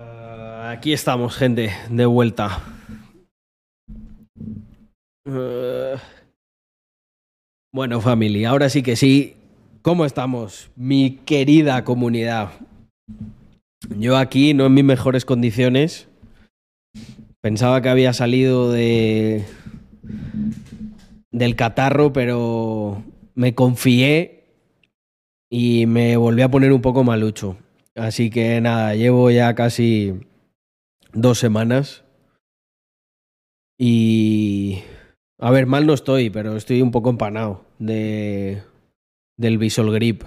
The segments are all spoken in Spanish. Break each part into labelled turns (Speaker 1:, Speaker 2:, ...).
Speaker 1: Uh, aquí estamos, gente, de vuelta. Uh, bueno, familia, ahora sí que sí. ¿Cómo estamos, mi querida comunidad? Yo aquí, no en mis mejores condiciones. Pensaba que había salido de del catarro, pero me confié y me volví a poner un poco malucho. Así que nada, llevo ya casi dos semanas. Y... A ver, mal no estoy, pero estoy un poco empanado de... del Visual Grip.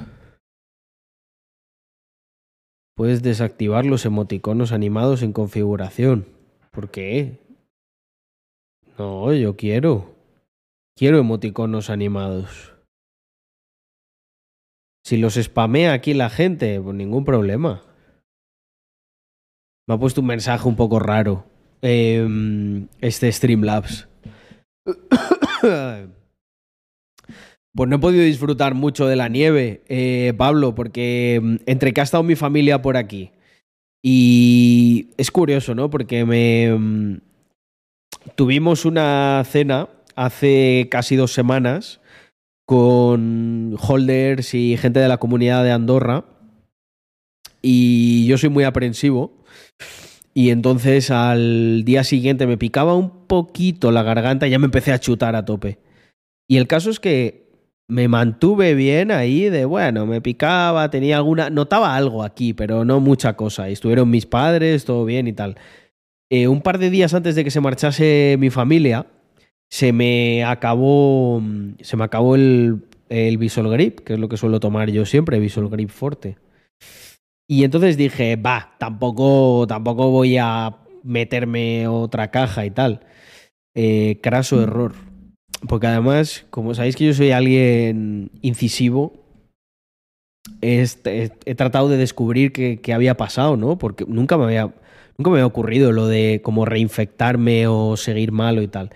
Speaker 1: Puedes desactivar los emoticonos animados en configuración. ¿Por qué? No, yo quiero. Quiero emoticonos animados. Si los spamea aquí la gente, pues ningún problema. Me ha puesto un mensaje un poco raro. Eh, este Streamlabs. Pues no he podido disfrutar mucho de la nieve, eh, Pablo, porque mm, entre que ha estado mi familia por aquí y es curioso, ¿no? Porque me mm, tuvimos una cena hace casi dos semanas con holders y gente de la comunidad de Andorra y yo soy muy aprensivo y entonces al día siguiente me picaba un poquito la garganta y ya me empecé a chutar a tope. Y el caso es que me mantuve bien ahí de, bueno, me picaba, tenía alguna, notaba algo aquí, pero no mucha cosa. Y estuvieron mis padres, todo bien y tal. Eh, un par de días antes de que se marchase mi familia, se me acabó, se me acabó el, el Visual Grip, que es lo que suelo tomar yo siempre, Visual Grip Forte. Y entonces dije, va, tampoco, tampoco voy a meterme otra caja y tal. Eh, craso error. Porque además, como sabéis que yo soy alguien incisivo, he, he, he tratado de descubrir qué, qué, había pasado, ¿no? Porque nunca me, había, nunca me había ocurrido lo de como reinfectarme o seguir malo y tal.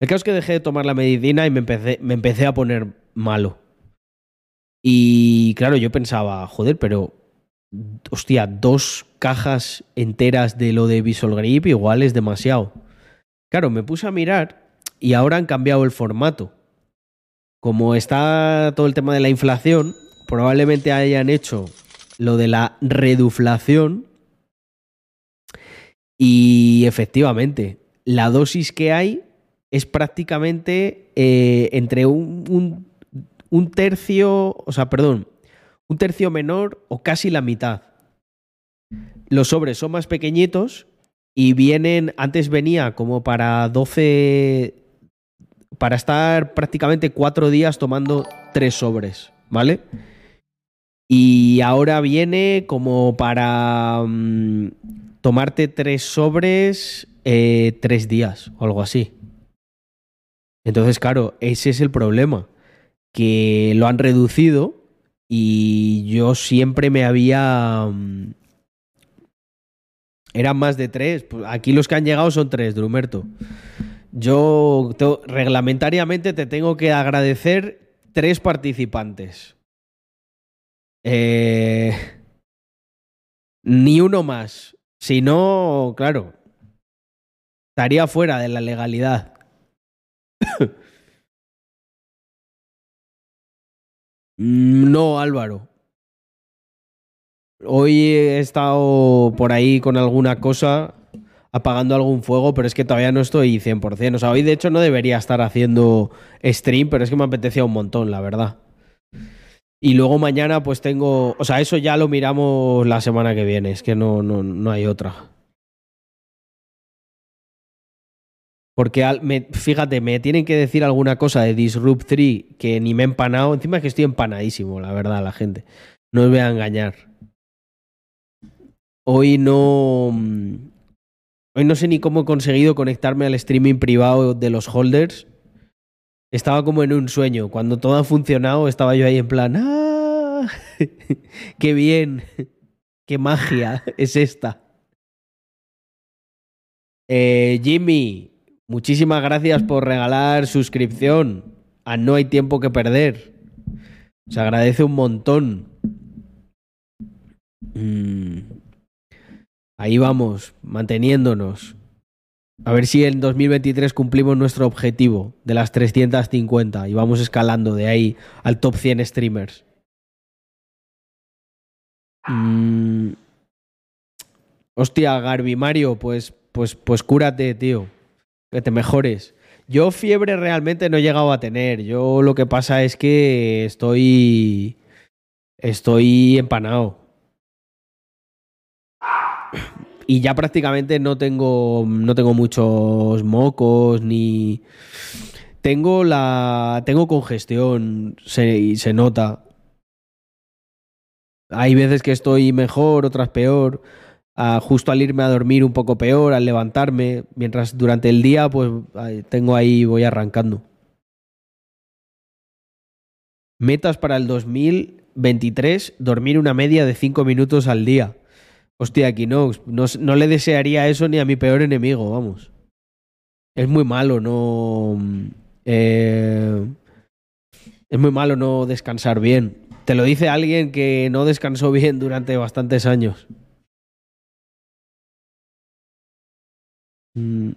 Speaker 1: El caso es que dejé de tomar la medicina y me empecé, me empecé a poner malo. Y claro, yo pensaba, joder, pero hostia, dos cajas enteras de lo de Visual Grip igual es demasiado. Claro, me puse a mirar y ahora han cambiado el formato. Como está todo el tema de la inflación, probablemente hayan hecho lo de la reduflación y efectivamente, la dosis que hay es prácticamente eh, entre un, tercio, o sea, perdón, un tercio menor o casi la mitad. Los sobres son más pequeñitos y vienen, antes venía como para 12, para estar prácticamente cuatro días tomando tres sobres, ¿vale? Y ahora viene como para um, tomarte tres sobres eh, tres días o algo así. Entonces, claro, ese es el problema, que lo han reducido y yo siempre me había... Um, eran más de tres. Aquí los que han llegado son tres, Drumerto. Yo te, reglamentariamente te tengo que agradecer tres participantes. Eh, ni uno más. Si no, claro, estaría fuera de la legalidad. No, Álvaro. Hoy he estado por ahí con alguna cosa, apagando algún fuego, pero es que todavía no estoy 100%. O sea, hoy de hecho no debería estar haciendo stream, pero es que me apetecía un montón, la verdad. Y luego mañana pues tengo, o sea, eso ya lo miramos la semana que viene, es que no, no, no hay otra. Porque fíjate, me tienen que decir alguna cosa de Disrupt 3 que ni me he empanado. Encima es que estoy empanadísimo, la verdad, la gente. No os voy a engañar. Hoy no. Hoy no sé ni cómo he conseguido conectarme al streaming privado de los holders. Estaba como en un sueño. Cuando todo ha funcionado, estaba yo ahí en plan. ¡Ah! ¡Qué bien! ¡Qué magia es esta! Eh, Jimmy, Muchísimas gracias por regalar suscripción a No hay tiempo que perder. Se agradece un montón. Mm. Ahí vamos, manteniéndonos. A ver si en 2023 cumplimos nuestro objetivo de las 350 y vamos escalando de ahí al top 100 streamers. Mm. Hostia, Garbi Mario, pues, pues, pues cúrate, tío. Que te mejores. Yo fiebre realmente no he llegado a tener. Yo lo que pasa es que estoy. Estoy empanado. Y ya prácticamente no tengo. No tengo muchos mocos ni. Tengo la. Tengo congestión. Y se nota. Hay veces que estoy mejor, otras peor. Justo al irme a dormir un poco peor, al levantarme. Mientras durante el día, pues tengo ahí, voy arrancando. Metas para el 2023, dormir una media de 5 minutos al día. Hostia, Kinox, no, no le desearía eso ni a mi peor enemigo, vamos. Es muy malo, no... Eh, es muy malo no descansar bien. Te lo dice alguien que no descansó bien durante bastantes años. Mm.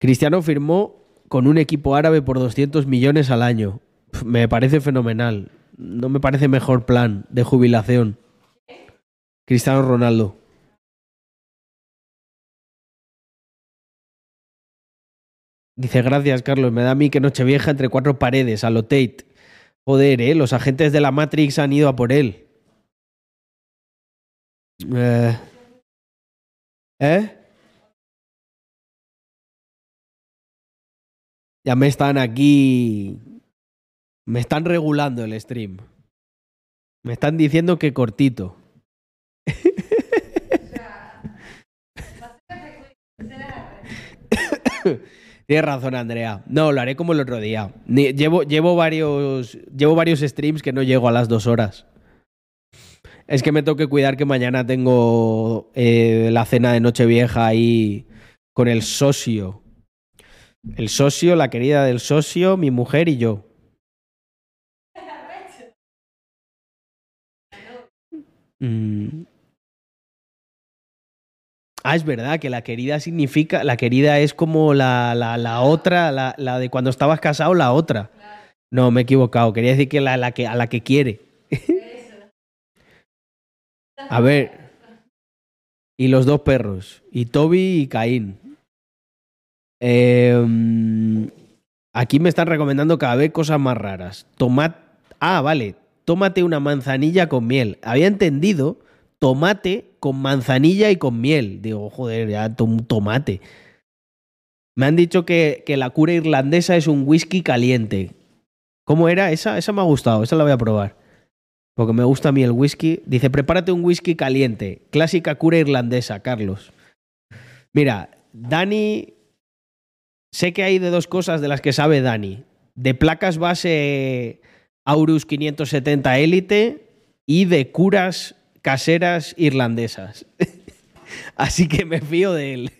Speaker 1: Cristiano firmó con un equipo árabe por 200 millones al año. Me parece fenomenal. No me parece mejor plan de jubilación. Cristiano Ronaldo. Dice, gracias, Carlos. Me da a mí que Nochevieja entre cuatro paredes, a lo Tate. Joder, ¿eh? Los agentes de la Matrix han ido a por él. Eh. ¿Eh? Ya me están aquí. Me están regulando el stream. Me están diciendo que cortito. Tienes razón, Andrea. No, lo haré como el otro día. Llevo, llevo, varios, llevo varios streams que no llego a las dos horas. Es que me tengo que cuidar que mañana tengo eh, la cena de Nochevieja ahí con el socio. El socio, la querida del socio, mi mujer y yo. Mm. Ah, es verdad que la querida significa, la querida es como la, la, la otra, la, la, de cuando estabas casado, la otra. No, me he equivocado. Quería decir que, la, la que a la que quiere. A ver. Y los dos perros. Y Toby y Caín. Eh, aquí me están recomendando cada vez cosas más raras. Tomate. Ah, vale. Tómate una manzanilla con miel. Había entendido tomate con manzanilla y con miel. Digo, joder, ya un tomate. Me han dicho que, que, la cura irlandesa es un whisky caliente. ¿Cómo era? Esa, esa me ha gustado, esa la voy a probar. Porque me gusta a mí el whisky. Dice, prepárate un whisky caliente. Clásica cura irlandesa, Carlos. Mira, Dani... Sé que hay de dos cosas de las que sabe Dani. De placas base Aurus 570 Elite y de curas caseras irlandesas. Así que me fío de él.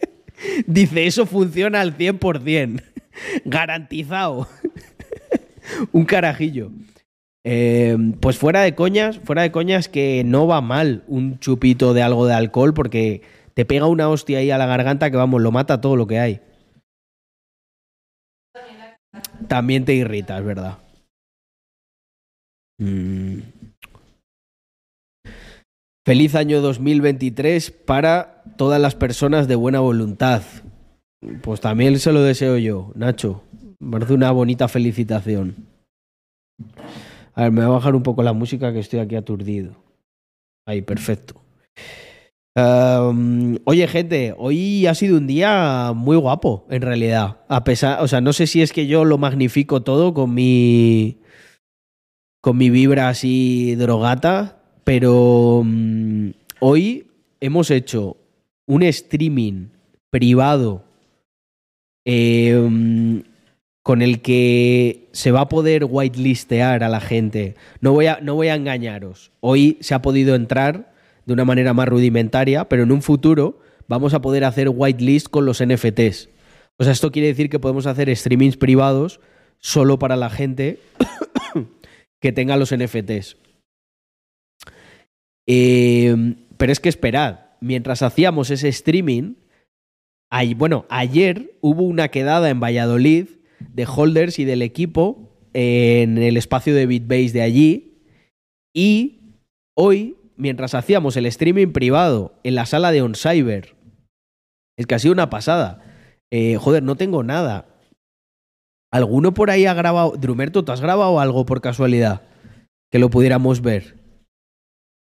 Speaker 1: Dice, eso funciona al 100%. Garantizado. Un carajillo. Eh, pues fuera de coñas, fuera de coñas que no va mal un chupito de algo de alcohol porque te pega una hostia ahí a la garganta que vamos, lo mata todo lo que hay. También te irrita, es verdad. Mm. Feliz año 2023 para todas las personas de buena voluntad. Pues también se lo deseo yo, Nacho. Me parece una bonita felicitación. A ver, me voy a bajar un poco la música que estoy aquí aturdido. Ahí, perfecto. Oye, gente, hoy ha sido un día muy guapo, en realidad. A pesar, o sea, no sé si es que yo lo magnifico todo con mi. con mi vibra así drogata, pero um, hoy hemos hecho un streaming privado eh, um, con el que se va a poder whitelistear a la gente. No voy a, no voy a engañaros. Hoy se ha podido entrar de una manera más rudimentaria, pero en un futuro vamos a poder hacer whitelist con los NFTs. O sea, esto quiere decir que podemos hacer streamings privados solo para la gente que tenga los NFTs. Eh, pero es que esperad, mientras hacíamos ese streaming, bueno, ayer hubo una quedada en Valladolid de holders y del equipo en el espacio de Bitbase de allí. Y hoy, mientras hacíamos el streaming privado en la sala de OnCyber, es que ha sido una pasada. Eh, joder, no tengo nada. ¿Alguno por ahí ha grabado? Drumerto, ¿tú has grabado algo por casualidad? Que lo pudiéramos ver.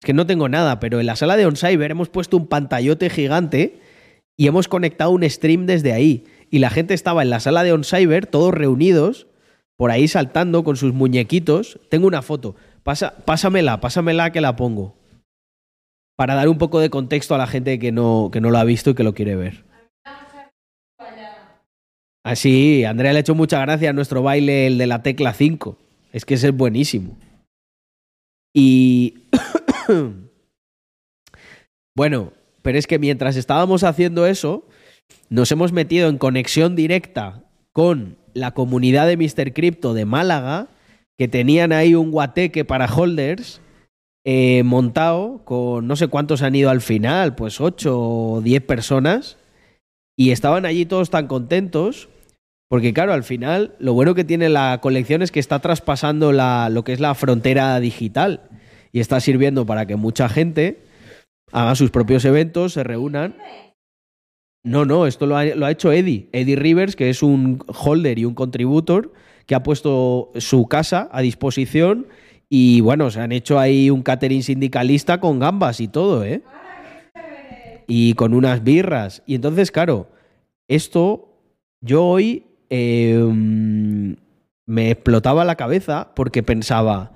Speaker 1: Es que no tengo nada, pero en la sala de OnCyber hemos puesto un pantallote gigante y hemos conectado un stream desde ahí. Y la gente estaba en la sala de OnCyber, todos reunidos, por ahí saltando con sus muñequitos. Tengo una foto. Pasa, pásamela, pásamela que la pongo. Para dar un poco de contexto a la gente que no, que no lo ha visto y que lo quiere ver. Así, ah, Andrea le ha hecho mucha gracia a nuestro baile, el de la tecla 5. Es que ese es buenísimo. Y. bueno, pero es que mientras estábamos haciendo eso, nos hemos metido en conexión directa con la comunidad de Mr. Crypto de Málaga, que tenían ahí un guateque para holders eh, montado con no sé cuántos han ido al final, pues 8 o 10 personas, y estaban allí todos tan contentos. Porque claro, al final lo bueno que tiene la colección es que está traspasando lo que es la frontera digital y está sirviendo para que mucha gente hagan sus propios eventos, se reúnan. No, no, esto lo ha, hecho Eddie. Eddie Rivers, que es un holder y un contributor, que ha puesto su casa a disposición y bueno, se han hecho ahí un catering sindicalista con gambas y todo, ¿eh? Y con unas birras. Y entonces, claro, esto yo hoy em, me explotaba la cabeza porque pensaba,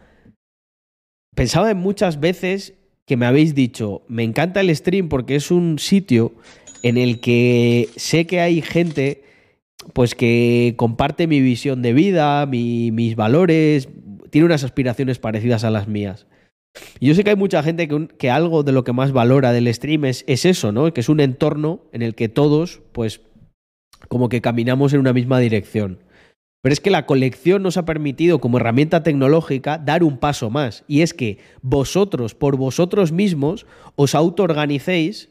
Speaker 1: pensaba en muchas veces que me habéis dicho, me encanta el stream porque es un sitio en el que sé que hay gente pues que comparte mi visión de vida, mis valores, tiene unas aspiraciones parecidas a las mías. Y yo sé que hay mucha gente que, algo de lo que más valora del stream es, es eso, ¿no? Que es un entorno en el que todos, pues, como que caminamos en una misma dirección. Pero es que la colección nos ha permitido como herramienta tecnológica dar un paso más. Y es que vosotros, por vosotros mismos, os autoorganicéis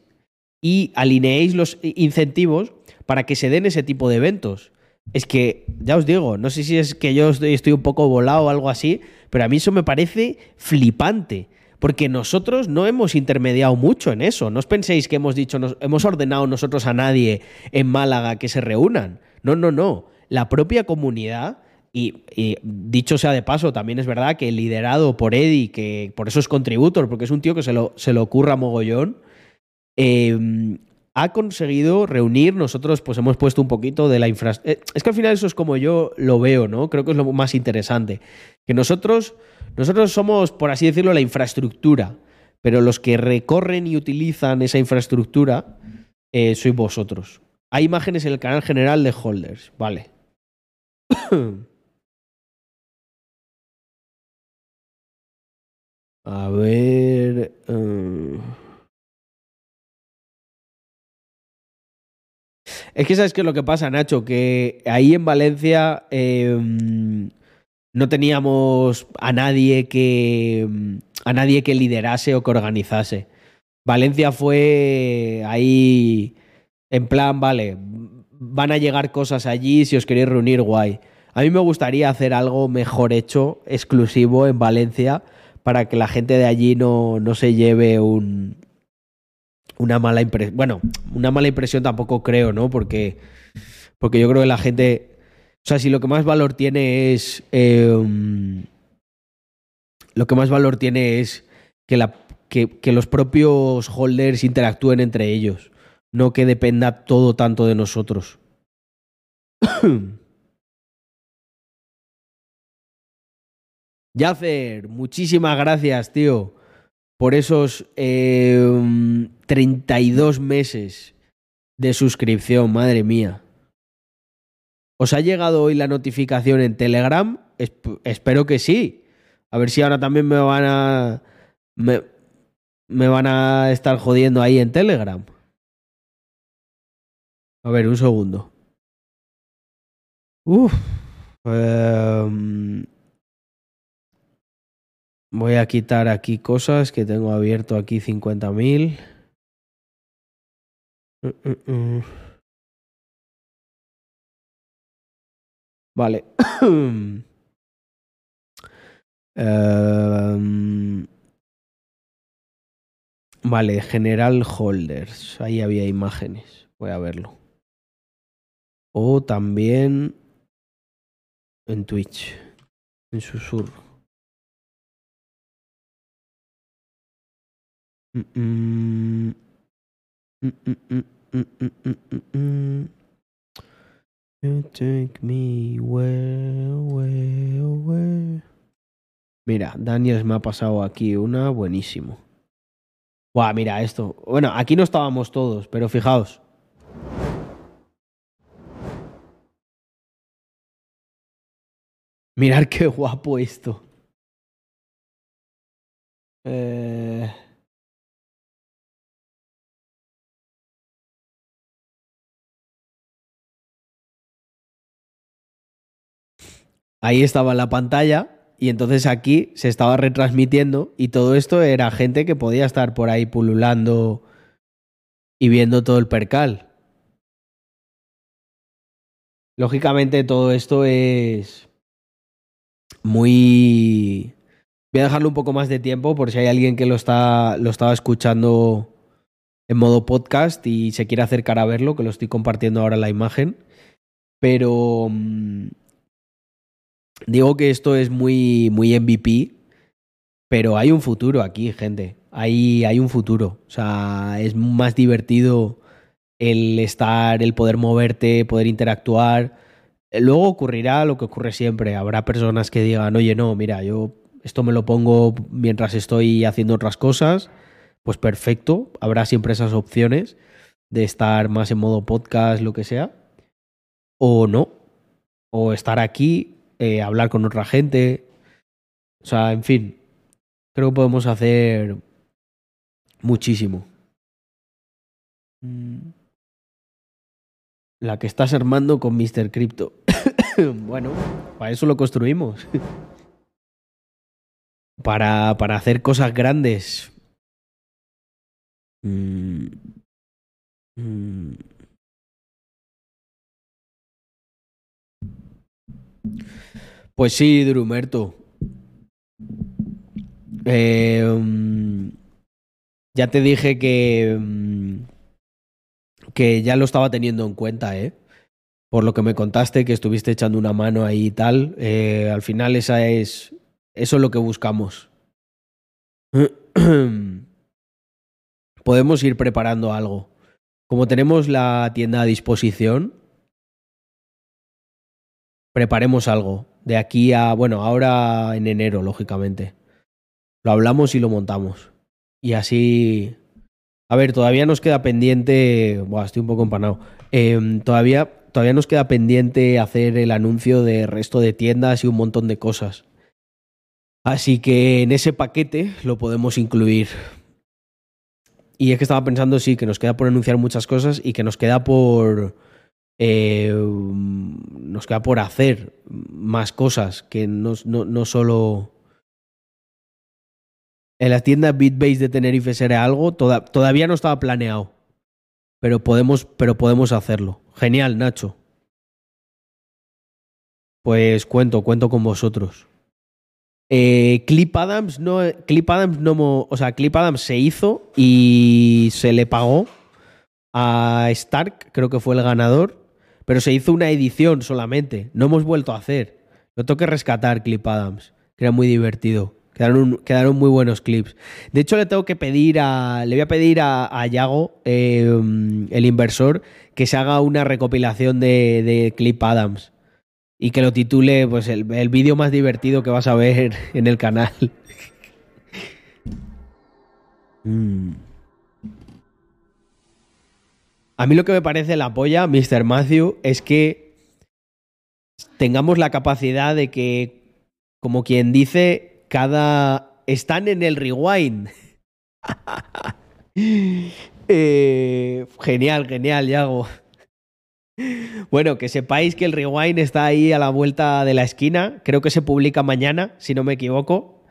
Speaker 1: y alineéis los incentivos para que se den ese tipo de eventos. Es que, ya os digo, no sé si es que yo estoy, un poco volado o algo así, pero a mí eso me parece flipante. Porque nosotros no hemos intermediado mucho en eso. No os penséis que hemos dicho, hemos ordenado nosotros a nadie en Málaga que se reúnan. No, no, no la propia comunidad, y, dicho sea de paso, también es verdad que liderado por Eddie, que por eso es contributor, porque es un tío que se lo, se lo mogollón, em, ha conseguido reunir, nosotros pues hemos puesto un poquito de la infraestructura. Eh, es que al final eso es como yo lo veo, ¿no? Creo que es lo más interesante. Que nosotros, nosotros somos, por así decirlo, la infraestructura, pero los que recorren y utilizan esa infraestructura eh, sois vosotros. Hay imágenes en el canal general de Holders, vale. A ver. Es que sabes qué es lo que pasa, Nacho, que ahí en Valencia em, no teníamos a nadie que a nadie que liderase o que organizase. Valencia fue ahí en plan, vale, van a llegar cosas allí si os queréis reunir, guay. A mí me gustaría hacer algo mejor hecho, exclusivo en Valencia, para que la gente de allí no, no se lleve un, una mala impresión. Bueno, una mala impresión tampoco creo, ¿no? Porque, porque yo creo que la gente. O sea, si lo que más valor tiene es. Em, lo que más valor tiene es que, la, que, los propios holders interactúen entre ellos. No que dependa todo tanto de nosotros. Yacer, muchísimas gracias, tío, por esos 32 em, meses de suscripción, madre mía. ¿Os ha llegado hoy la notificación en Telegram? espero que sí. A ver si ahora también me van a. Me, me van a estar jodiendo ahí en Telegram. A ver, un segundo. Uf. Em, Voy a quitar aquí cosas que tengo abierto aquí 50.000. Mm, mm, mm. Vale. Em, vale, General Holders. Ahí había imágenes. Voy a verlo. O también en Twitch. En susurro. Mm, mm, mm, take me where, where, where. Mira, Daniels me ha pasado aquí una buenísimo. Buah, mira esto. Bueno, aquí no estábamos todos, pero fijaos. Mirar qué guapo esto. Eh... Ahí estaba la pantalla y entonces aquí se estaba retransmitiendo y todo esto era gente que podía estar por ahí pululando y viendo todo el percal. Lógicamente todo esto es muy... Voy a dejarlo un poco más de tiempo por si hay alguien que lo, está, lo estaba escuchando en modo podcast y se quiere acercar a verlo, que lo estoy compartiendo ahora la imagen. Pero mm, digo que esto es muy, muy MVP, pero hay un futuro aquí, gente. Hay, hay un futuro. O sea, es más divertido el estar, el poder moverte, poder interactuar Luego ocurrirá lo que ocurre siempre. Habrá personas que digan, oye, no, mira, yo esto me lo pongo mientras estoy haciendo otras cosas. Pues perfecto, habrá siempre esas opciones de estar más en modo podcast, lo que sea. O no. O estar aquí, eh, hablar con otra gente. O sea, en fin, creo que podemos hacer muchísimo. Mm la que estás armando con Mr. Crypto. bueno, para eso lo construimos. para, para hacer cosas grandes. Mm. Mm. Pues sí, Drumerto. Eh, mm, ya te dije que que ya lo estaba teniendo en cuenta, ¿eh? Por lo que me contaste, que estuviste echando una mano ahí y tal. Eh, al final, esa es. Eso es lo que buscamos. Podemos ir preparando algo. Como tenemos la tienda a disposición, preparemos algo. De aquí a. Bueno, ahora en enero, lógicamente. Lo hablamos y lo montamos. Y así a ver, todavía nos queda pendiente. Buah, estoy un poco empanado. Em, todavía, todavía nos queda pendiente hacer el anuncio de resto de tiendas y un montón de cosas. Así que en ese paquete lo podemos incluir. Y es que estaba pensando, sí, que nos queda por anunciar muchas cosas y que nos queda por. Em, nos queda por hacer más cosas, que no, no, no solo en la tienda BitBase de Tenerife será algo, todavía no estaba planeado. Pero podemos, pero podemos hacerlo. Genial, Nacho. Pues cuento, cuento con vosotros. Eh, Clip Adams no. Clip Adams no. O sea, Clip Adams se hizo y se le pagó a Stark, creo que fue el ganador. Pero se hizo una edición solamente. No hemos vuelto a hacer. Lo tengo que rescatar, Clip Adams, que era muy divertido. Quedaron, muy buenos clips. De hecho, le tengo que pedir a. Le voy a pedir a, Yago, em, el inversor, que se haga una recopilación de, Clip Adams. Y que lo titule, pues, el, vídeo más divertido que vas a ver en el canal. Mm. A mí lo que me parece la polla, Mr. Matthew, es que tengamos la capacidad de que, como quien dice, cada... Están en el rewind. Eh, genial, genial, Yago. Bueno, que sepáis que el rewind está ahí a la vuelta de la esquina. Creo que se publica mañana, si no me equivoco.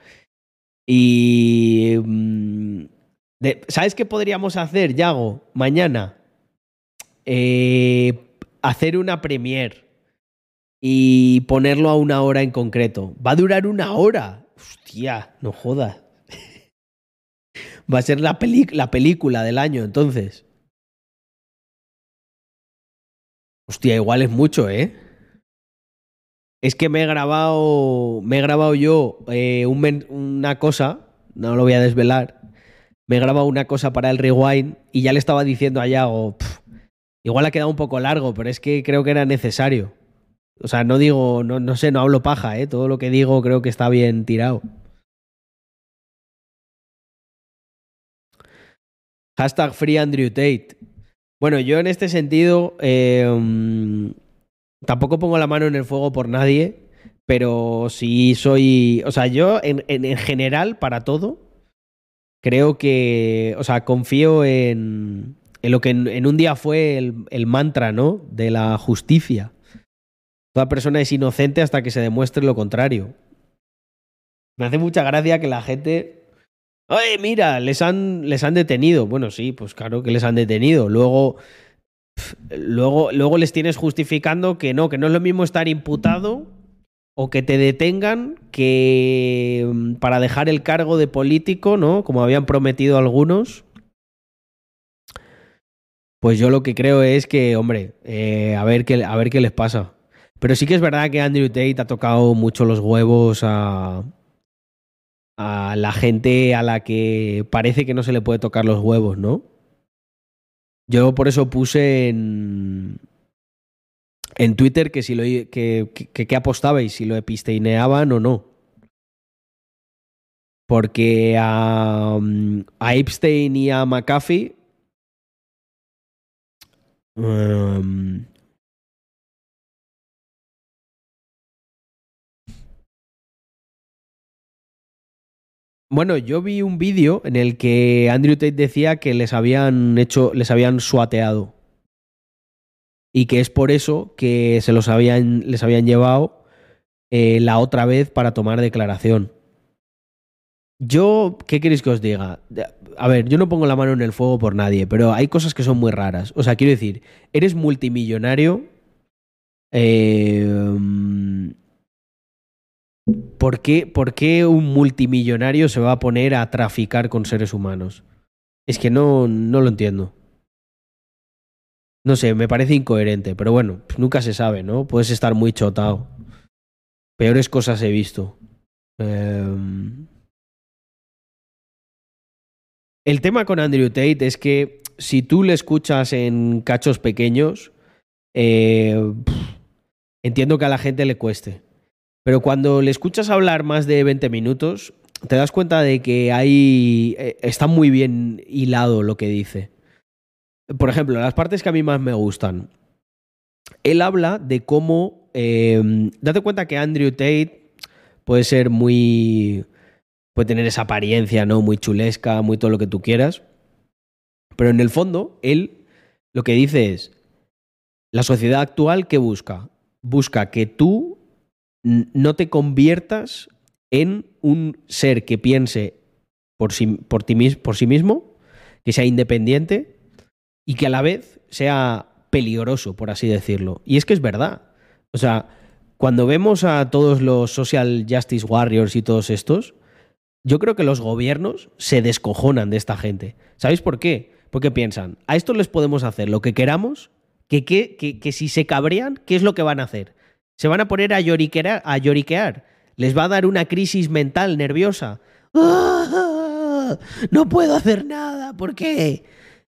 Speaker 1: Y... mm, de- ¿Sabes qué podríamos hacer, Yago, mañana? Eh, hacer una premiere y ponerlo a una hora en concreto. Va a durar una hora. Hostia, no jodas. Va a ser la, la película del año, entonces. Hostia, igual es mucho, ¿eh? Es que me he grabado. Me he grabado yo eh, una cosa. No lo voy a desvelar. Me he grabado una cosa para el rewind y ya le estaba diciendo a Yago. "Pf, igual ha quedado un poco largo, pero es que creo que era necesario. O sea, no digo, no, no sé, no hablo paja, ¿eh? Todo lo que digo creo que está bien tirado. Hashtag Free Tate. Bueno, yo en este sentido mm, tampoco pongo la mano en el fuego por nadie, pero sí soy, o sea, yo en, en- en general para todo creo que, o sea, confío en, en lo que en, un día fue el, mantra, ¿no? De la justicia. Toda persona es inocente hasta que se demuestre lo contrario. Me hace mucha gracia que la gente Oye, mira, les han, les han detenido. Bueno, sí, pues claro que les han detenido. Luego, luego, luego les tienes justificando que no, que no es lo mismo estar imputado o que te detengan que mm, para dejar el cargo de político, ¿no? Como habían prometido algunos. Pues yo lo que creo es que, hombre, eh, a, ver qué, a ver qué les pasa. Pero sí que es verdad que Andrew Tate ha tocado mucho los huevos a, a la gente a la que parece que no se le puede tocar los huevos, ¿no? Yo por eso puse en, en Twitter que si lo que, que, que apostabais, si lo episteineaban o no. Porque a, mm, a Epstein y a McAfee em, Bueno, yo vi un vídeo en el que Andrew Tate decía que les habían hecho, les habían suateado. Y que es por eso que se los habían, les habían llevado eh, la otra vez para tomar declaración. Yo, ¿qué queréis que os diga? A ver, yo no pongo la mano en el fuego por nadie, pero hay cosas que son muy raras. O sea, quiero decir, eres multimillonario. eh, mm, ¿Por qué, ¿Por qué un multimillonario se va a poner a traficar con seres humanos? Es que no, no lo entiendo. No sé, me parece incoherente, pero bueno, nunca se sabe, ¿no? Puedes estar muy chotado. Peores cosas he visto. Em, El tema con Andrew Tate es que si tú le escuchas en cachos pequeños, eh, entiendo que a la gente le cueste. Pero cuando le escuchas hablar más de 20 minutos, te das cuenta de que hay. eh, está muy bien hilado lo que dice. Por ejemplo, las partes que a mí más me gustan. Él habla de cómo. eh, date cuenta que Andrew Tate puede ser muy. Puede tener esa apariencia, ¿no? Muy chulesca, muy todo lo que tú quieras. Pero en el fondo, él lo que dice es. La sociedad actual, ¿qué busca? Busca que tú no te conviertas en un ser que piense por sí, por ti por sí mismo, que sea independiente y que a la vez sea peligroso, por así decirlo. Y es que es verdad. O sea, cuando vemos a todos los social justice warriors y todos estos, yo creo que los gobiernos se descojonan de esta gente. ¿Sabéis por qué? Porque piensan, a estos les podemos hacer lo que queramos, que, que, que, que si se cabrean, ¿qué es lo que van a hacer? Se van a poner a lloriquear, a lloriquear. Les va a dar una crisis mental nerviosa. ¡Ah! No puedo hacer nada, ¿por qué?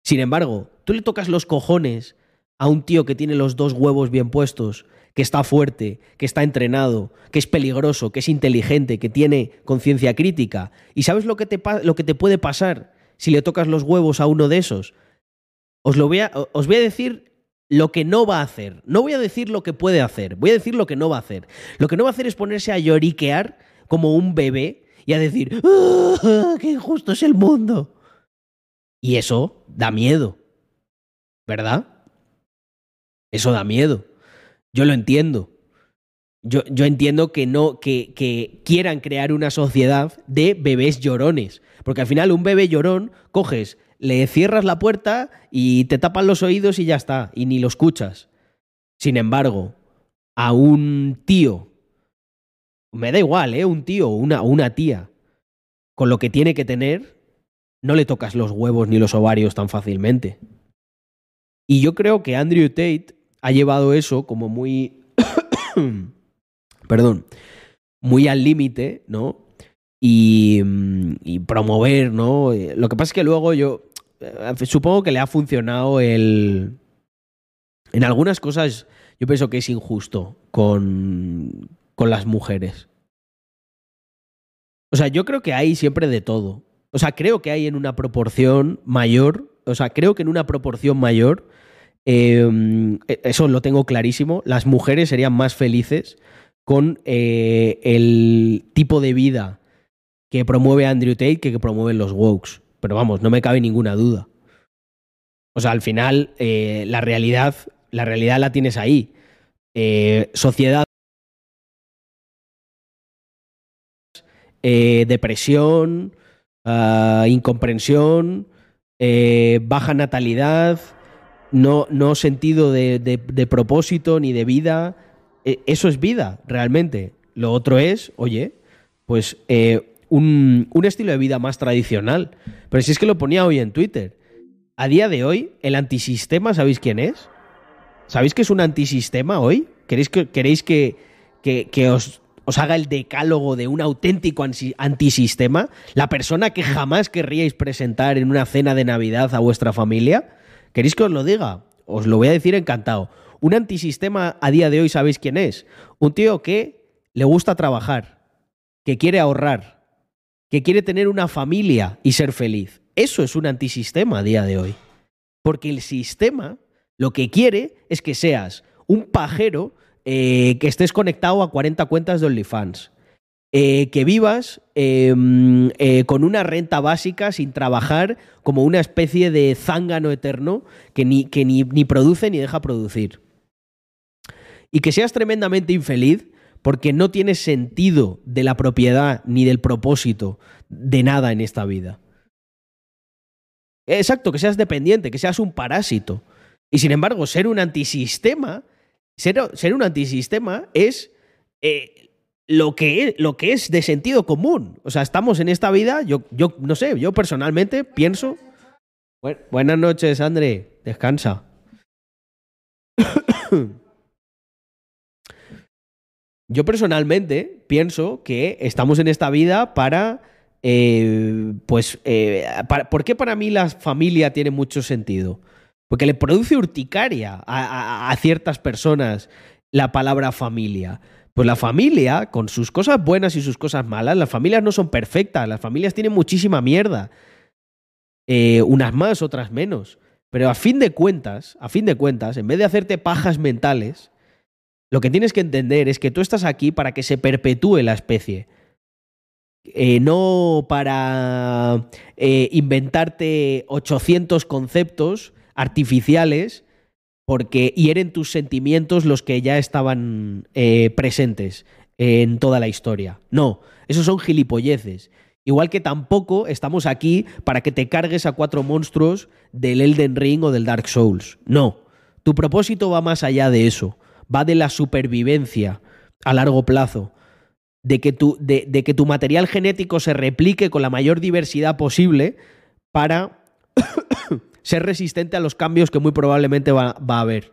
Speaker 1: Sin embargo, tú le tocas los cojones a un tío que tiene los dos huevos bien puestos, que está fuerte, que está entrenado, que es peligroso, que es inteligente, que tiene conciencia crítica. ¿Y sabes lo que, te, lo que te puede pasar si le tocas los huevos a uno de esos? Os, lo voy a, os voy a decir lo que no va a hacer. No voy a decir lo que puede hacer, voy a decir lo que no va a hacer. Lo que no va a hacer es ponerse a lloriquear como un bebé y a decir, ¡Ah, ¡qué injusto es el mundo! Y eso da miedo, ¿verdad? Eso da miedo. Yo lo entiendo. yo, yo entiendo que no, que, que quieran crear una sociedad de bebés llorones. Porque al final un bebé llorón coges, le cierras la puerta y te tapan los oídos y ya está, y ni lo escuchas. Sin embargo, a un tío, me da igual, ¿eh? Un tío o una, una tía, con lo que tiene que tener, no le tocas los huevos ni los ovarios tan fácilmente. Y yo creo que Andrew Tate ha llevado eso como muy... perdón, muy al límite, ¿no? Y, y, promover, ¿no? Lo que pasa es que luego yo eh, supongo que le ha funcionado el... En algunas cosas yo pienso que es injusto con, con las mujeres. O sea, yo creo que hay siempre de todo. O sea, creo que hay en una proporción mayor, o sea, creo que en una proporción mayor, eh, eso lo tengo clarísimo, las mujeres serían más felices con eh, el tipo de vida que promueve Andrew Tate que que promueven los Wokes. Pero vamos, no me cabe ninguna duda. O sea, al final, eh, la realidad, la realidad la tienes ahí. Eh, sociedad. Depresión, uh, incomprensión, baja natalidad, no, no sentido de, de, propósito ni de vida. Eh, eso es vida, realmente. Lo otro es, oye, pues eh, un, un, estilo de vida más tradicional. Pero si es que lo ponía hoy en Twitter. A día de hoy, el antisistema, ¿sabéis quién es? ¿Sabéis que es un antisistema hoy? ¿Queréis que, queréis que, que, que os, os, haga el decálogo de un auténtico antisistema? ¿La persona que jamás querríais presentar en una cena de Navidad a vuestra familia? ¿Queréis que os lo diga? Os lo voy a decir encantado. Un antisistema a día de hoy, ¿sabéis quién es? Un tío que le gusta trabajar, que quiere ahorrar, que quiere tener una familia y ser feliz. Eso es un antisistema a día de hoy. Porque el sistema lo que quiere es que seas un pajero eh, que estés conectado a 40 cuentas de OnlyFans. Eh, que vivas eh, eh, con una renta básica sin trabajar como una especie de zángano eterno que, ni, que ni, ni produce ni deja producir. Y que seas tremendamente infeliz porque no tienes sentido de la propiedad ni del propósito de nada en esta vida. Exacto, que seas dependiente, que seas un parásito. Y sin embargo, ser un antisistema, ser, ser un antisistema es eh, lo, que es, lo que es de sentido común. O sea, estamos en esta vida, yo, yo no sé, yo personalmente pienso... Buenas noches, André, descansa. yo personalmente pienso que estamos en esta vida para eh, pues, eh, para, ¿por qué para mí la familia tiene mucho sentido? Porque le produce urticaria a, ciertas personas la palabra familia. Pues la familia, con sus cosas buenas y sus cosas malas, las familias no son perfectas, las familias tienen muchísima mierda. Eh, unas más, otras menos. Pero a fin de cuentas, a fin de cuentas, en vez de hacerte pajas mentales, lo que tienes que entender es que tú estás aquí para que se perpetúe la especie eh, no para eh, inventarte 800 conceptos artificiales porque hieren tus sentimientos los que ya estaban eh, presentes en toda la historia. No, esos son gilipolleces. Igual que tampoco estamos aquí para que te cargues a cuatro monstruos del Elden Ring o del Dark Souls. No, tu propósito va más allá de eso, va de la supervivencia a largo plazo de que tu material genético se replique con la mayor diversidad posible para ser resistente a los cambios que muy probablemente va, a haber.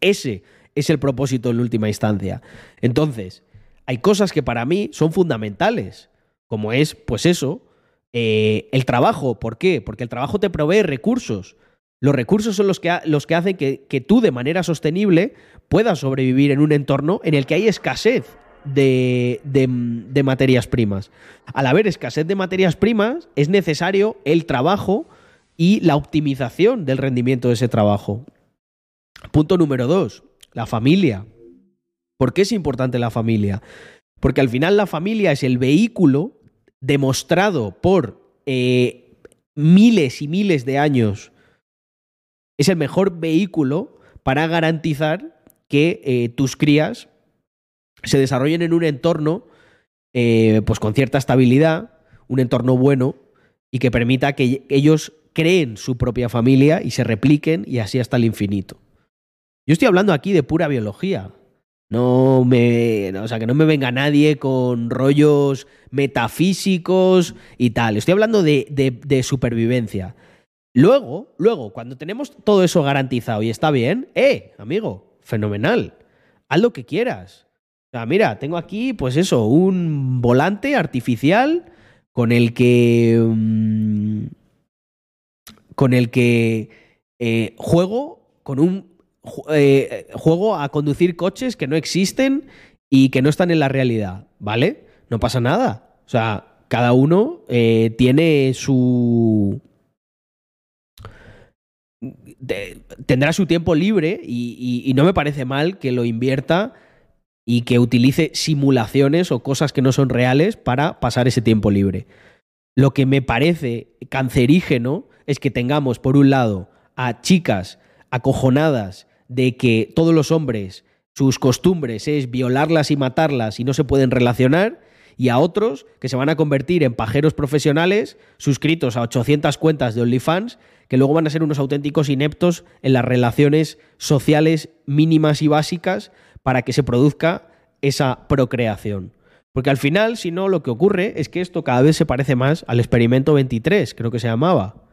Speaker 1: Ese es el propósito en última instancia. Entonces, hay cosas que para mí son fundamentales, como es, pues eso, eh, el trabajo. ¿Por qué? Porque el trabajo te provee recursos. Los recursos son los que, los que hacen que, que tú de manera sostenible puedas sobrevivir en un entorno en el que hay escasez de, de, materias primas. Al haber escasez de materias primas, es necesario el trabajo y la optimización del rendimiento de ese trabajo. Punto número dos, la familia. ¿Por qué es importante la familia? Porque al final la familia es el vehículo demostrado por eh, miles y miles de años. Es el mejor vehículo para garantizar que eh, tus crías se desarrollen en un entorno eh, pues con cierta estabilidad, un entorno bueno y que permita que ellos creen su propia familia y se repliquen y así hasta el infinito. Yo estoy hablando aquí de pura biología. No me. o sea, que no me venga nadie con rollos metafísicos y tal. Estoy hablando de, de, supervivencia. Luego, luego, cuando tenemos todo eso garantizado y está bien, ¡eh, amigo! Fenomenal. Haz lo que quieras. O sea, mira, tengo aquí, pues eso, un volante artificial con el que. Mm, con el que eh, juego con un eh, juego a conducir coches que no existen y que no están en la realidad, ¿vale? No pasa nada. O sea, cada uno eh, tiene su... tendrá su tiempo libre y, no me parece mal que lo invierta y que utilice simulaciones o cosas que no son reales para pasar ese tiempo libre. Lo que me parece cancerígeno es que tengamos, por un lado, a chicas acojonadas de que todos los hombres, sus costumbres es violarlas y matarlas y no se pueden relacionar, y a otros que se van a convertir en pajeros profesionales suscritos a 800 cuentas de OnlyFans, que luego van a ser unos auténticos ineptos en las relaciones sociales mínimas y básicas para que se produzca esa procreación. Porque al final, si no, lo que ocurre es que esto cada vez se parece más al experimento 23, creo que se llamaba,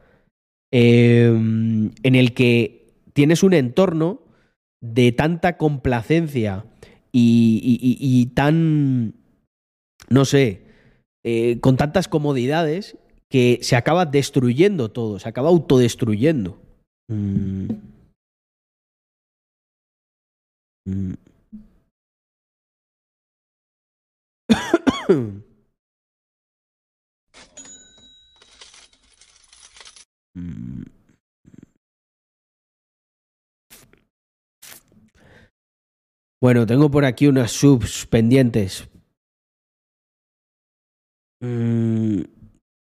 Speaker 1: em, en el que tienes un entorno de tanta complacencia y, tan, no sé, eh, con tantas comodidades que se acaba destruyendo todo, se acaba autodestruyendo. Mm. Mm. Bueno, tengo por aquí unas subs pendientes. Mm,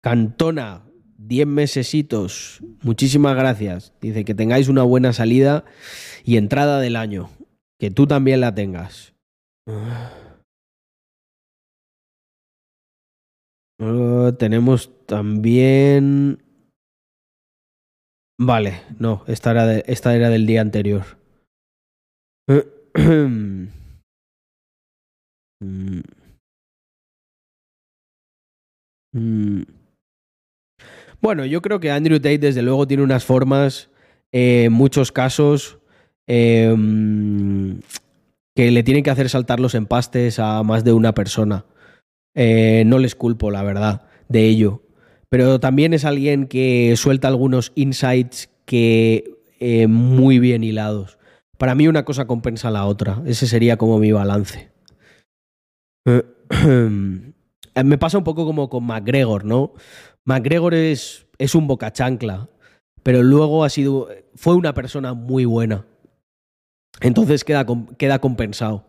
Speaker 1: Cantona, 10 mesesitos. Muchísimas gracias. Dice que tengáis una buena salida y entrada del año. Que tú también la tengas. Ah, tenemos también... Vale, no, esta era, esta era del día anterior. Bueno, yo creo que Andrew Tate desde luego tiene unas formas, eh, muchos casos, em, que le tienen que hacer saltar los empastes a más de una persona. Eh, no les culpo, la verdad, de ello. Pero también es alguien que suelta algunos insights que eh, muy bien hilados. Para mí una cosa compensa la otra. Ese sería como mi balance. Me pasa un poco como con McGregor, ¿no? McGregor es, es un boca chancla, pero luego ha sido, fue una persona muy buena. Entonces queda, queda compensado.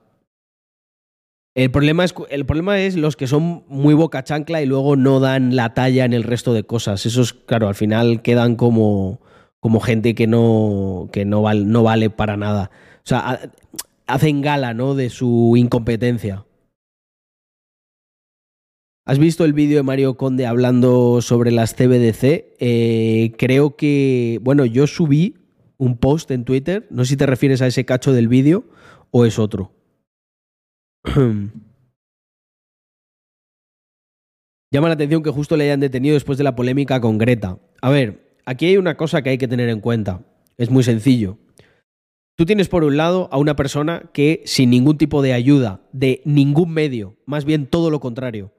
Speaker 1: El problema, es, el problema es los que son muy boca chancla y luego no dan la talla en el resto de cosas. Esos, claro, al final quedan como, como gente que no, que no, no vale para nada. O sea, hacen gala, ¿no? De su incompetencia. ¿Has visto el vídeo de Mario Conde hablando sobre las CBDC? Eh, creo que, bueno, yo subí un post en Twitter, no sé si te refieres a ese cacho del vídeo o es otro. Llama la atención que justo le hayan detenido después de la polémica con Greta. A ver, aquí hay una cosa que hay que tener en cuenta. Es muy sencillo. Tú tienes por un lado a una persona que sin ningún tipo de ayuda, de ningún medio, más bien todo lo contrario,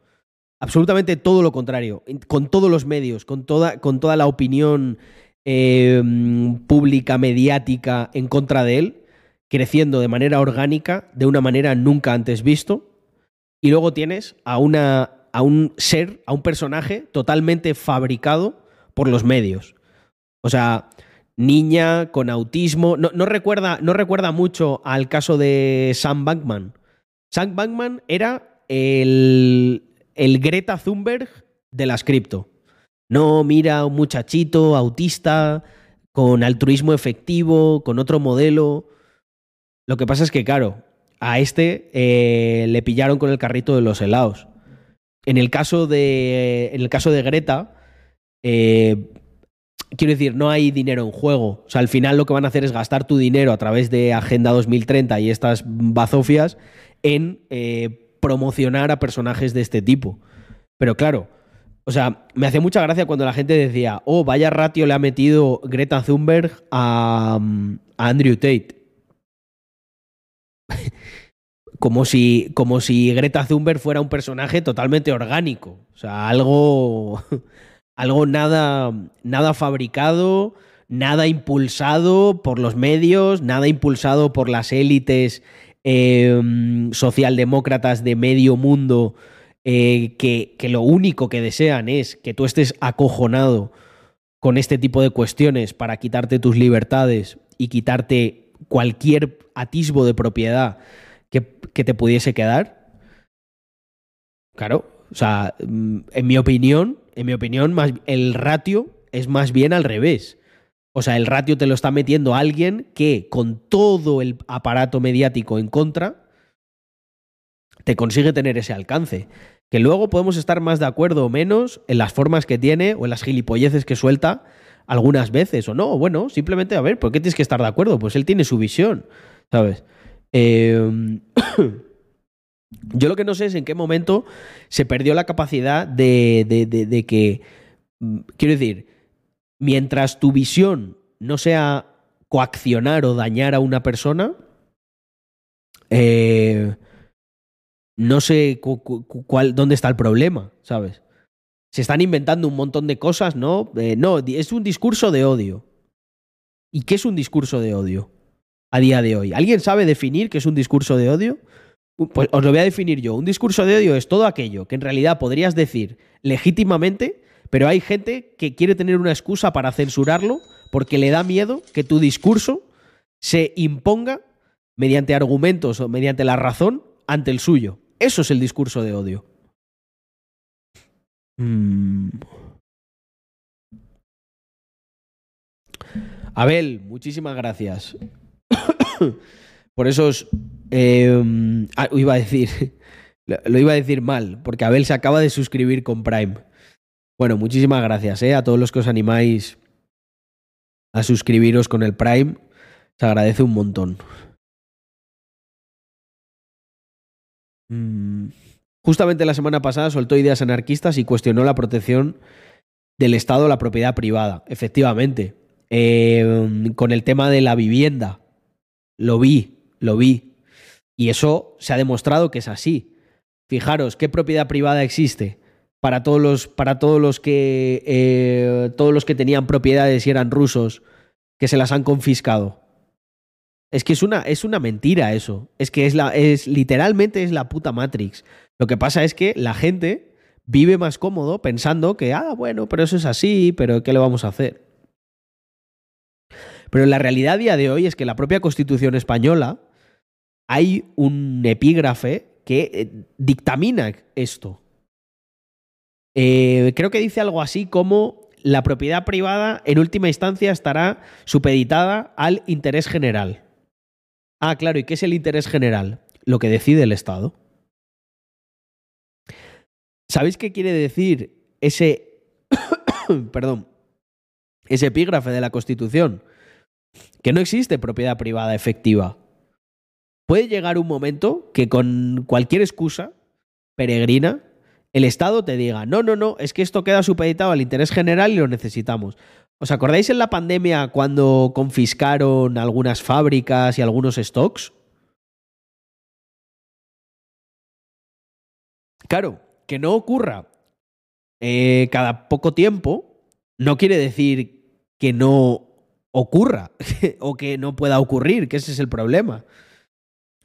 Speaker 1: absolutamente todo lo contrario, con todos los medios, con toda, la opinión em, pública, mediática en contra de él, creciendo de manera orgánica, de una manera nunca antes visto. Y luego tienes a un ser, a un personaje totalmente fabricado por los medios. O sea, niña con autismo. No, recuerda, no recuerda mucho al caso de Sam Bankman. Sam Bankman era el, el Greta Thunberg de las cripto. No, mira, un muchachito autista, con altruismo efectivo, con otro modelo. Lo que pasa es que, claro, a este eh, le pillaron con el carrito de los helados. En el caso de, en el caso de Greta, eh, quiero decir, no hay dinero en juego. O sea, al final lo que van a hacer es gastar tu dinero a través de Agenda 2030 y estas bazofias en eh, promocionar a personajes de este tipo. Pero claro, o sea, me hace mucha gracia cuando la gente decía, oh, vaya ratio le ha metido Greta Thunberg a, a Andrew Tate. como, si, como si Greta Thunberg fuera un personaje totalmente orgánico. O sea, algo algo nada, nada fabricado, nada impulsado por los medios, nada impulsado por las élites em, socialdemócratas de medio mundo eh, que, que, lo único que desean es que tú estés acojonado con este tipo de cuestiones para quitarte tus libertades y quitarte cualquier atisbo de propiedad que, que te pudiese quedar. Claro, o sea, mm, en mi opinión, en mi opinión, más, el ratio es más bien al revés. O sea, el ratio te lo está metiendo alguien que con todo el aparato mediático en contra, te consigue tener ese alcance. Que luego podemos estar más de acuerdo o menos en las formas que tiene o en las gilipolleces que suelta algunas veces o no. Bueno, simplemente, a ver, ¿por qué tienes que estar de acuerdo? Pues él tiene su visión, ¿sabes? Eh... Yo lo que no sé es en qué momento se perdió la capacidad de, de, que, mm, quiero decir, mientras tu visión no sea coaccionar o dañar a una persona, eh, no sé cuál, dónde está el problema, ¿sabes? Se están inventando un montón de cosas, ¿no? Eh, no, es un discurso de odio. ¿Y qué es un discurso de odio a día de hoy? ¿Alguien sabe definir qué es un discurso de odio? Pues os lo voy a definir yo. Un discurso de odio es todo aquello que en realidad podrías decir legítimamente, pero hay gente que quiere tener una excusa para censurarlo porque le da miedo que tu discurso se imponga mediante argumentos o mediante la razón ante el suyo. Eso es el discurso de odio. Mm. Abel, muchísimas gracias por esos eh, ah, iba a decir, lo iba a decir mal, porque Abel se acaba de suscribir con Prime. Bueno, muchísimas gracias eh, a todos los que os animáis a suscribiros con el Prime. Se agradece un montón. Mm. Justamente la semana pasada soltó ideas anarquistas y cuestionó la protección del Estado a la propiedad privada. Efectivamente. Eh, con el tema de la vivienda. Lo vi, lo vi. Y eso se ha demostrado que es así. Fijaros, ¿qué propiedad privada existe? Para todos los, para todos los que eh, todos los que tenían propiedades y eran rusos, que se las han confiscado. Es que es una, es una mentira eso. Es que es la, es, literalmente es la puta Matrix. Lo que pasa es que la gente vive más cómodo pensando que, ah, bueno, pero eso es así, pero ¿qué le vamos a hacer? Pero la realidad a día de hoy es que la propia Constitución española hay un epígrafe que eh, dictamina esto. Eh, creo que dice algo así como la propiedad privada en última instancia estará supeditada al interés general. Ah, claro, ¿y qué es el interés general? Lo que decide el Estado. ¿Sabéis qué quiere decir ese perdón, ese epígrafe de la Constitución? Que no existe propiedad privada efectiva puede llegar un momento que con cualquier excusa peregrina, el Estado te diga, no, no, no, es que esto queda supeditado al interés general y lo necesitamos. ¿Os acordáis en la pandemia cuando confiscaron algunas fábricas y algunos stocks? Claro, que no ocurra eh, cada poco tiempo no quiere decir que no ocurra o que no pueda ocurrir, que ese es el problema.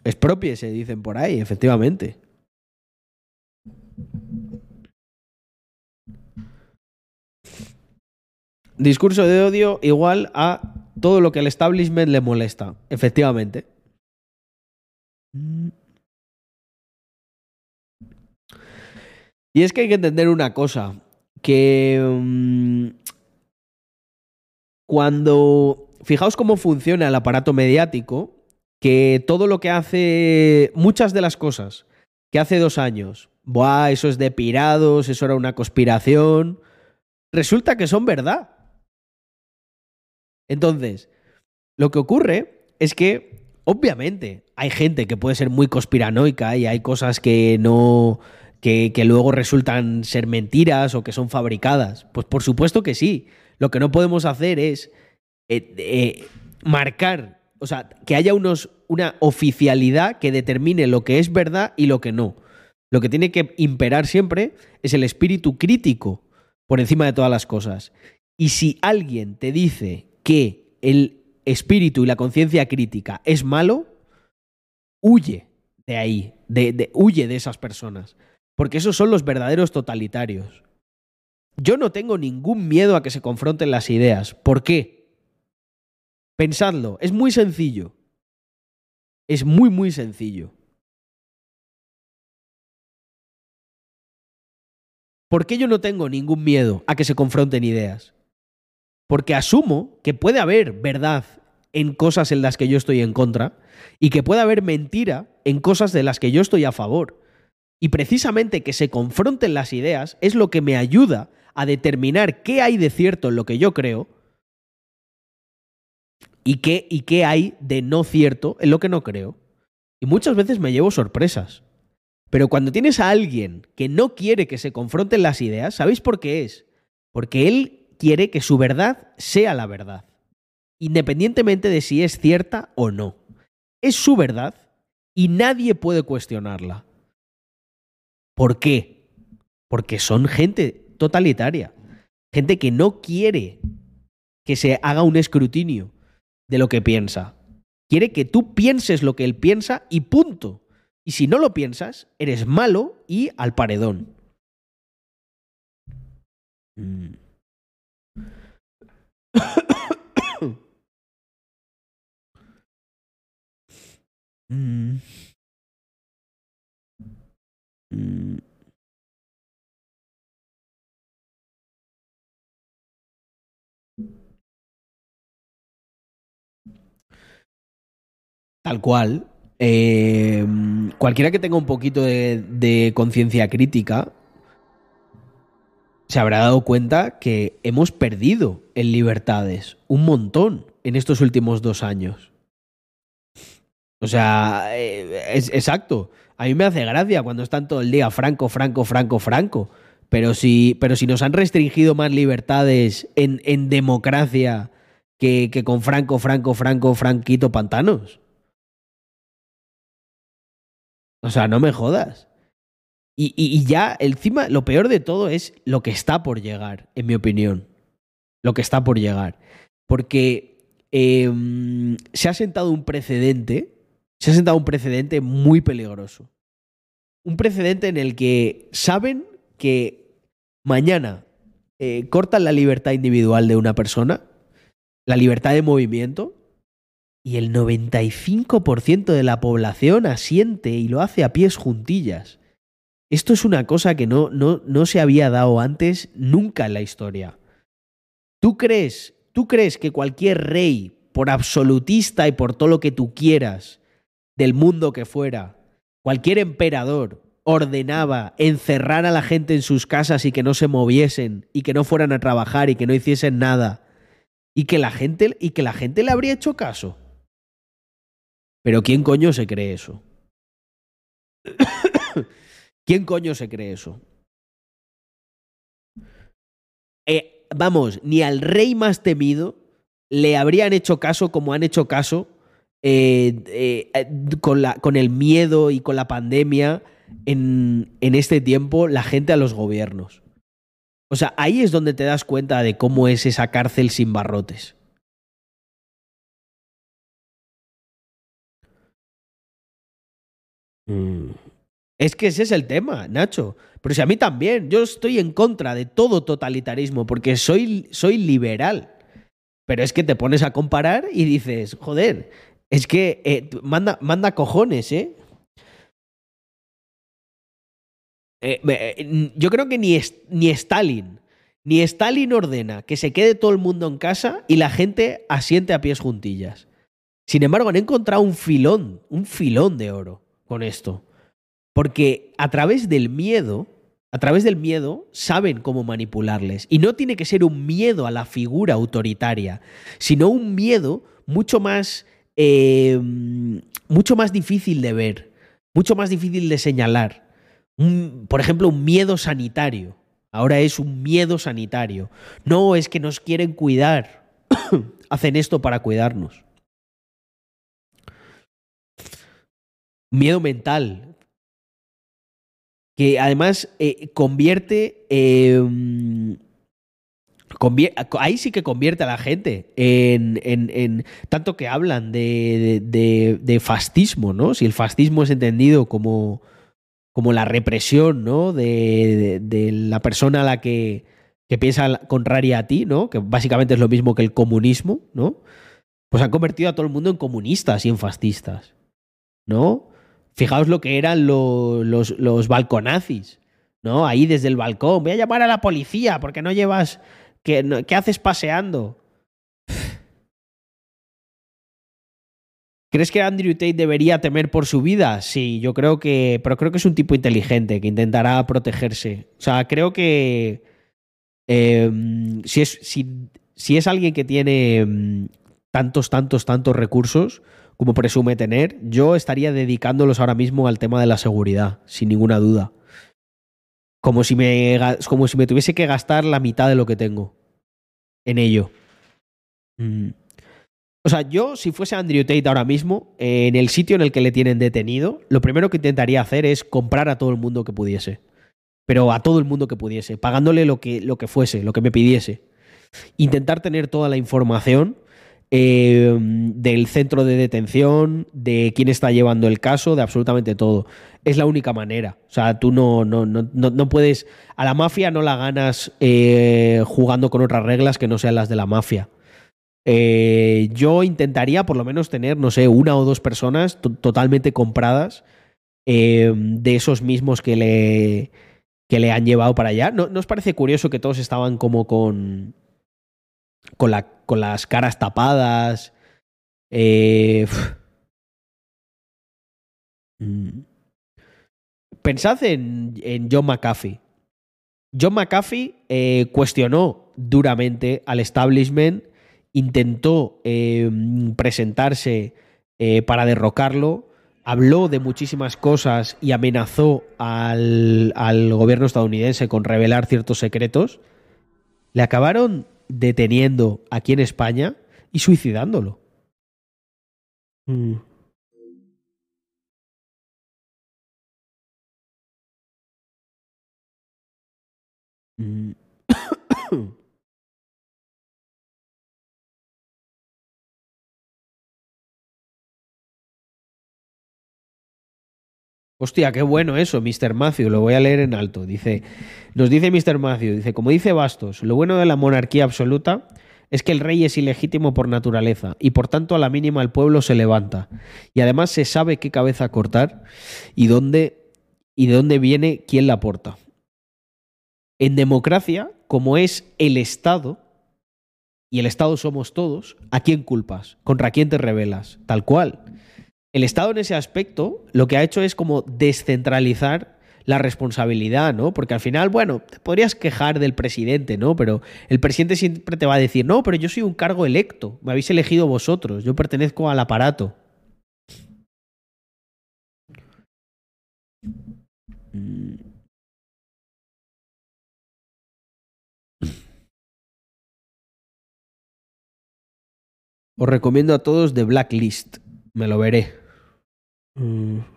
Speaker 1: Es propia, se dicen por ahí, efectivamente. Discurso de odio igual a todo lo que al establishment le molesta, efectivamente. Y es que hay que entender una cosa, que mm, cuando... Fijaos cómo funciona el aparato mediático que todo lo que hace, muchas de las cosas que hace dos años, Buah, eso es de pirados, eso era una conspiración, resulta que son verdad. Entonces, lo que ocurre es que, obviamente, hay gente que puede ser muy conspiranoica y hay cosas que no. Que, luego resultan ser mentiras o que son fabricadas. Pues por supuesto que sí. Lo que no podemos hacer es eh, eh, marcar, o sea, que haya unos, una oficialidad que determine lo que es verdad y lo que no. Lo que tiene que imperar siempre es el espíritu crítico por encima de todas las cosas. Y si alguien te dice que el espíritu y la conciencia crítica es malo, huye de ahí, de, huye de esas personas. Porque esos son los verdaderos totalitarios. Yo no tengo ningún miedo a que se confronten las ideas. ¿Por qué? Pensadlo, es muy sencillo. Es muy, muy sencillo. ¿Por qué yo no tengo ningún miedo a que se confronten ideas? Porque asumo que puede haber verdad en cosas en las que yo estoy en contra y que puede haber mentira en cosas de las que yo estoy a favor. Y precisamente que se confronten las ideas es lo que me ayuda a determinar qué hay de cierto en lo que yo creo y qué, y qué hay de no cierto en lo que no creo. Y muchas veces me llevo sorpresas. Pero cuando tienes a alguien que no quiere que se confronten las ideas, ¿sabéis por qué es? Porque él quiere que su verdad sea la verdad, independientemente de si es cierta o no. Es su verdad y nadie puede cuestionarla. ¿Por qué? Porque son gente totalitaria, gente que no quiere que se haga un escrutinio de lo que piensa. Quiere que tú pienses lo que él piensa y punto. Y si no lo piensas, eres malo y al paredón. Mm. Mm. Tal cual. Eh, cualquiera que tenga un poquito de, conciencia crítica se habrá dado cuenta que hemos perdido en libertades un montón en estos últimos dos años. O sea, eh, exacto. A mí me hace gracia cuando están todo el día Franco, Franco, Franco, Franco. Pero si, pero si nos han restringido más libertades en, en democracia que, que con Franco, Franco, Franco, Franquito Pantanos. O sea, no me jodas. Y, ya, encima, lo peor de todo es lo que está por llegar, en mi opinión. Lo que está por llegar. Porque em, se ha sentado un precedente, se ha sentado un precedente muy peligroso. Un precedente en el que saben que mañana eh, cortan la libertad individual de una persona, la libertad de movimiento, y el 95% de la población asiente y lo hace a pies juntillas. Esto es una cosa que no, no, no se había dado antes nunca en la historia. ¿Tú crees, ¿Tú crees que cualquier rey, por absolutista y por todo lo que tú quieras, del mundo que fuera, cualquier emperador ordenaba encerrar a la gente en sus casas y que no se moviesen y que no fueran a trabajar y que no hiciesen nada y que la gente y que la gente le habría hecho caso? Pero ¿quién coño se cree eso? ¿Quién coño se cree eso? Eh, vamos, ni al rey más temido le habrían hecho caso como han hecho caso eh, eh, con, la, con, el miedo y con la pandemia en, en este tiempo la gente a los gobiernos. O sea, ahí es donde te das cuenta de cómo es esa cárcel sin barrotes. Mm. Es que ese es el tema, Nacho. Pero si a mí también, yo estoy en contra de todo totalitarismo porque soy, soy liberal. Pero es que te pones a comparar y dices, joder, es que eh, manda, manda cojones, ¿eh? eh, eh yo creo que ni, ni Stalin, ni Stalin ordena que se quede todo el mundo en casa y la gente asiente a pies juntillas. Sin embargo, han encontrado un filón, un filón de oro con esto. Porque a través del miedo, a través del miedo, saben cómo manipularles. Y no tiene que ser un miedo a la figura autoritaria, sino un miedo mucho más, eh, mucho más difícil de ver, mucho más difícil de señalar. por ejemplo, un miedo sanitario. Ahora es un miedo sanitario. No, es que nos quieren cuidar. Hacen esto para cuidarnos. Miedo mental. Que además eh, convierte, em, Ahí sí que convierte a la gente en. en, tanto que hablan de, de, fascismo, ¿no? Si el fascismo es entendido como como la represión, ¿no? De, la persona a la que, que, piensa contraria a ti, ¿no? Que básicamente es lo mismo que el comunismo, ¿no? Pues han convertido a todo el mundo en comunistas y en fascistas, ¿no? Fijaos lo que eran los, los, balconazis, ¿no? Ahí desde el balcón, voy a llamar a la policía porque no llevas... ¿Qué, haces paseando? ¿Crees que Andrew Tate debería temer por su vida? Sí, yo creo que. Pero creo que es un tipo inteligente que intentará protegerse. O sea, creo que. Em, si, es, si, es alguien que tiene em, tantos, tantos, tantos recursos como presume tener, yo estaría dedicándolos ahora mismo al tema de la seguridad, sin ninguna duda. Como si me, como si me tuviese que gastar la mitad de lo que tengo en ello. Mm. O sea, yo, si fuese Andrew Tate ahora mismo, en el sitio en el que le tienen detenido, lo primero que intentaría hacer es comprar a todo el mundo que pudiese. Pero a todo el mundo que pudiese, pagándole lo que, lo que fuese, lo que me pidiese. Intentar tener toda la información eh, del centro de detención, de quién está llevando el caso, de absolutamente todo. Es la única manera. O sea, tú no, no, no, no puedes. A la mafia no la ganas eh, jugando con otras reglas que no sean las de la mafia. Eh, yo intentaría por lo menos tener, no sé, una o dos personas totalmente compradas eh, de esos mismos que le, que le han llevado para allá. ¿No, os parece curioso que todos estaban como con, con, la, con las caras tapadas? Eh, mm. Pensad en, en, John McAfee. John McAfee cuestionó duramente al establishment intentó em, presentarse eh, para derrocarlo, habló de muchísimas cosas y amenazó al, al, gobierno estadounidense con revelar ciertos secretos, le acabaron deteniendo aquí en España y suicidándolo. Mm. Mm. Hostia, qué bueno eso, Mr. Matthew, lo voy a leer en alto. Dice, nos dice Mr. Matthew, dice, como dice Bastos, lo bueno de la monarquía absoluta es que el rey es ilegítimo por naturaleza y por tanto a la mínima el pueblo se levanta. Y además se sabe qué cabeza cortar y dónde y de dónde viene quién la porta. En democracia, como es el Estado, y el Estado somos todos, ¿a quién culpas? ¿Contra quién te rebelas? Tal cual el Estado en ese aspecto lo que ha hecho es como descentralizar la responsabilidad, ¿no? Porque al final, bueno, te podrías quejar del presidente, ¿no? Pero el presidente siempre te va a decir, no, pero yo soy un cargo electo, me habéis elegido vosotros, yo pertenezco al aparato. Os recomiendo a todos The Blacklist. Me lo veré. Mm.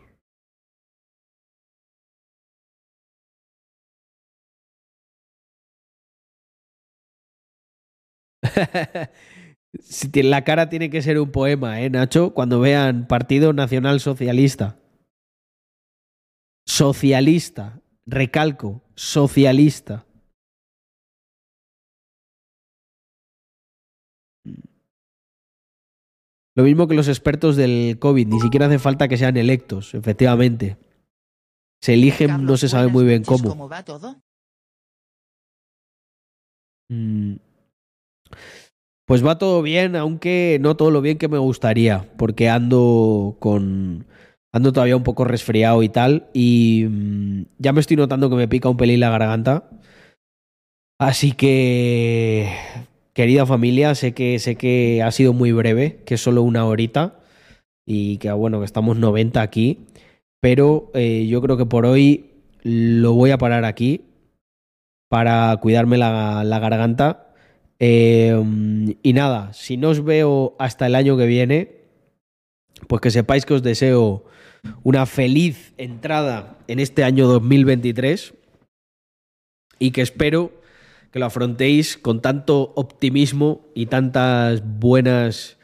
Speaker 1: la cara tiene que ser un poema, ¿eh, Nacho? Cuando vean Partido Nacional Socialista. Socialista. Recalco, socialista. Lo mismo que los expertos del COVID, ni siquiera hace falta que sean electos, efectivamente. Se eligen, no se sabe muy bien cómo. ¿Cómo va todo? Mm. Pues va todo bien, aunque no todo lo bien que me gustaría, porque ando con. Ando todavía un poco resfriado y tal, y mm, ya me estoy notando que me pica un pelín la garganta. Así que, querida familia, sé que, sé que ha sido muy breve, que es solo una horita, y que bueno, que estamos 90 aquí, pero eh, yo creo que por hoy lo voy a parar aquí para cuidarme la garganta Em, y nada, si no os veo hasta el año que viene, pues que sepáis que os deseo una feliz entrada en este año 2023 y que espero que lo afrontéis con tanto optimismo y tantas buenas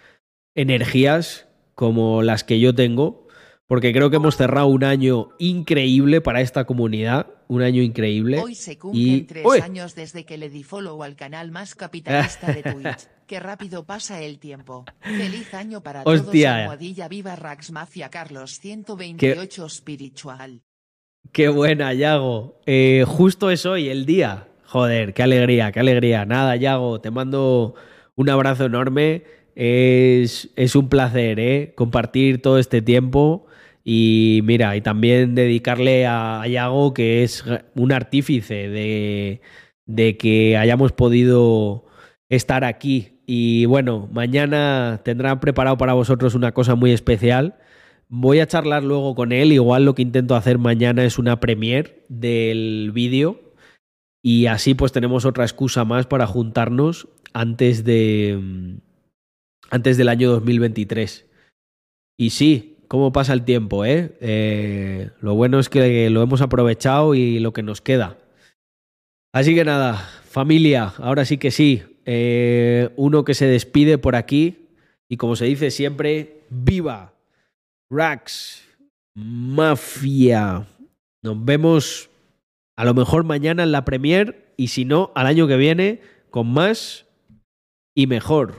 Speaker 1: energías como las que yo tengo, porque creo que hemos cerrado un año increíble para esta comunidad un año increíble.
Speaker 2: Hoy se cumplen tres años desde que le di follow al canal más capitalista de Twitch. Qué rápido pasa el tiempo. Feliz año para Hostia. todos. Almohadilla viva Rax Mafia Carlos 128 Spiritual.
Speaker 1: Qué buena, Yago. Eh, justo es hoy, el día. Joder, qué alegría, qué alegría. Nada, Yago, te mando un abrazo enorme. Es, es un placer, ¿eh? Compartir todo este tiempo. Y mira, y también dedicarle a Yago, que es un artífice de, de que hayamos podido estar aquí. Y bueno, mañana tendrán preparado para vosotros una cosa muy especial. Voy a charlar luego con él. Igual lo que intento hacer mañana es una premiere del vídeo. Y así pues tenemos otra excusa más para juntarnos antes de. antes del año 2023. Y sí, cómo pasa el tiempo, ¿eh? ¿eh? Lo bueno es que lo hemos aprovechado y lo que nos queda. Así que nada, familia, ahora sí que sí. Eh, uno que se despide por aquí y como se dice siempre, viva Rax Mafia. Nos vemos a lo mejor mañana en la premier y si no, al año que viene con más y mejor.